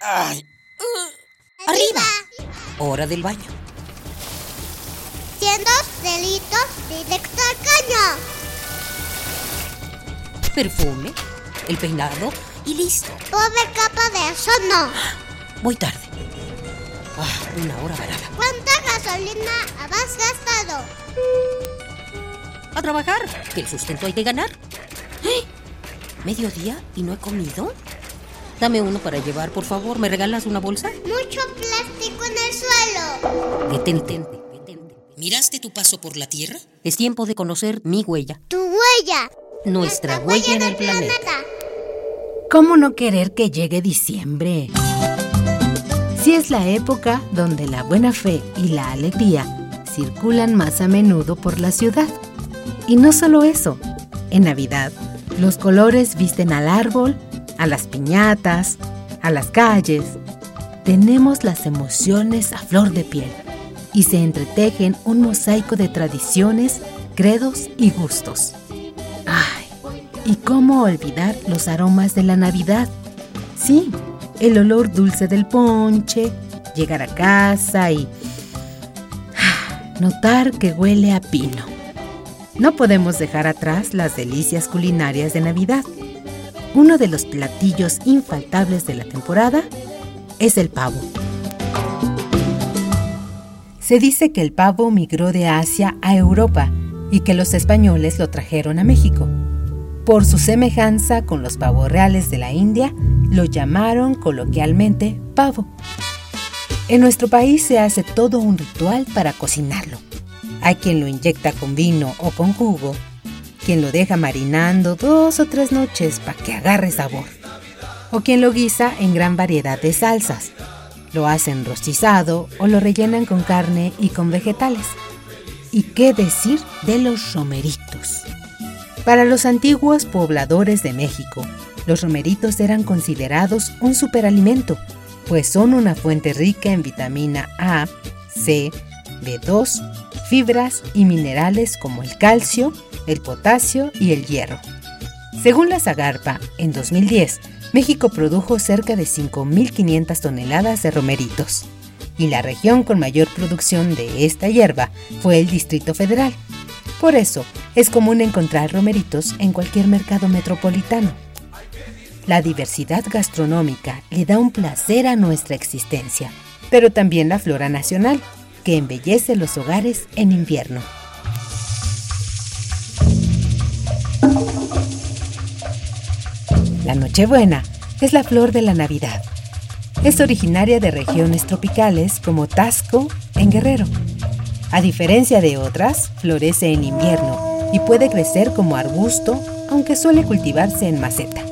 Ay. ¡Arriba! Hora del baño. Siendo delitos directo al caño. Perfume, el peinado y listo. Pobre capa de eso no. Voy tarde. Ah, una hora varada. ¿Cuánta gasolina has gastado? A trabajar, que el sustento hay que ganar. ¡Eh! ¿Mediodía y no he comido? Dame uno para llevar, por favor. ¿Me regalas una bolsa? Mucho plástico en el suelo. Detente, detente. ¿Miraste tu paso por la Tierra? Es tiempo de conocer mi huella. Tu huella. Nuestra huella en el planeta. ¿Cómo no querer que llegue diciembre? Si es la época donde la buena fe y la alegría circulan más a menudo por la ciudad. Y no solo eso, en Navidad, los colores visten al árbol, a las piñatas, a las calles. Tenemos las emociones a flor de piel y se entretejen un mosaico de tradiciones, credos y gustos. ¡Ay! ¿Y cómo olvidar los aromas de la Navidad? Sí, el olor dulce del ponche, llegar a casa y notar que huele a pino. No podemos dejar atrás las delicias culinarias de Navidad. Uno de los platillos infaltables de la temporada es el pavo. Se dice que el pavo migró de Asia a Europa y que los españoles lo trajeron a México. Por su semejanza con los pavos reales de la India, lo llamaron coloquialmente pavo. En nuestro país se hace todo un ritual para cocinarlo. Hay quien lo inyecta con vino o con jugo, quien lo deja marinando dos o tres noches para que agarre sabor, o quien lo guisa en gran variedad de salsas. Lo hacen rostizado o lo rellenan con carne y con vegetales. ¿Y qué decir de los romeritos? Para los antiguos pobladores de México, los romeritos eran considerados un superalimento, pues son una fuente rica en vitamina A, C, B2, fibras y minerales como el calcio, el potasio y el hierro. Según la Zagarpa, en 2010, México produjo cerca de 5.500 toneladas de romeritos, y la región con mayor producción de esta hierba fue el Distrito Federal. Por eso, es común encontrar romeritos en cualquier mercado metropolitano. La diversidad gastronómica le da un placer a nuestra existencia, pero también la flora nacional, que embellece los hogares en invierno. La Nochebuena es la flor de la Navidad. Es originaria de regiones tropicales como Tasco, en Guerrero. A diferencia de otras, florece en invierno y puede crecer como arbusto, aunque suele cultivarse en maceta.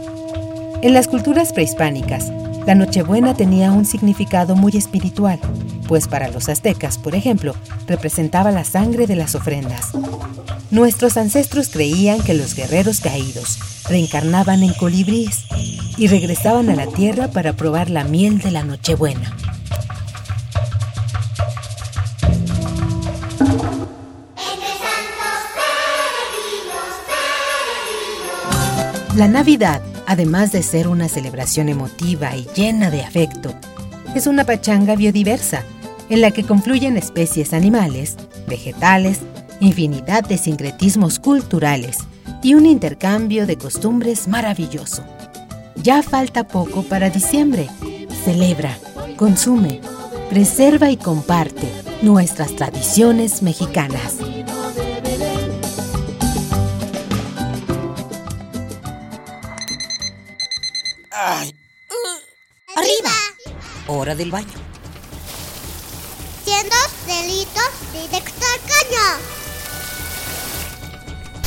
En las culturas prehispánicas, la Nochebuena tenía un significado muy espiritual, pues para los aztecas, por ejemplo, representaba la sangre de las ofrendas. Nuestros ancestros creían que los guerreros caídos reencarnaban en colibríes y regresaban a la tierra para probar la miel de la Nochebuena. La Navidad, además de ser una celebración emotiva y llena de afecto, es una pachanga biodiversa en la que confluyen especies animales, vegetales, infinidad de sincretismos culturales y un intercambio de costumbres maravilloso. Ya falta poco para diciembre. Celebra, consume, preserva y comparte nuestras tradiciones mexicanas. Ay. Arriba. Hora del baño. Siendo delitos directo al caño.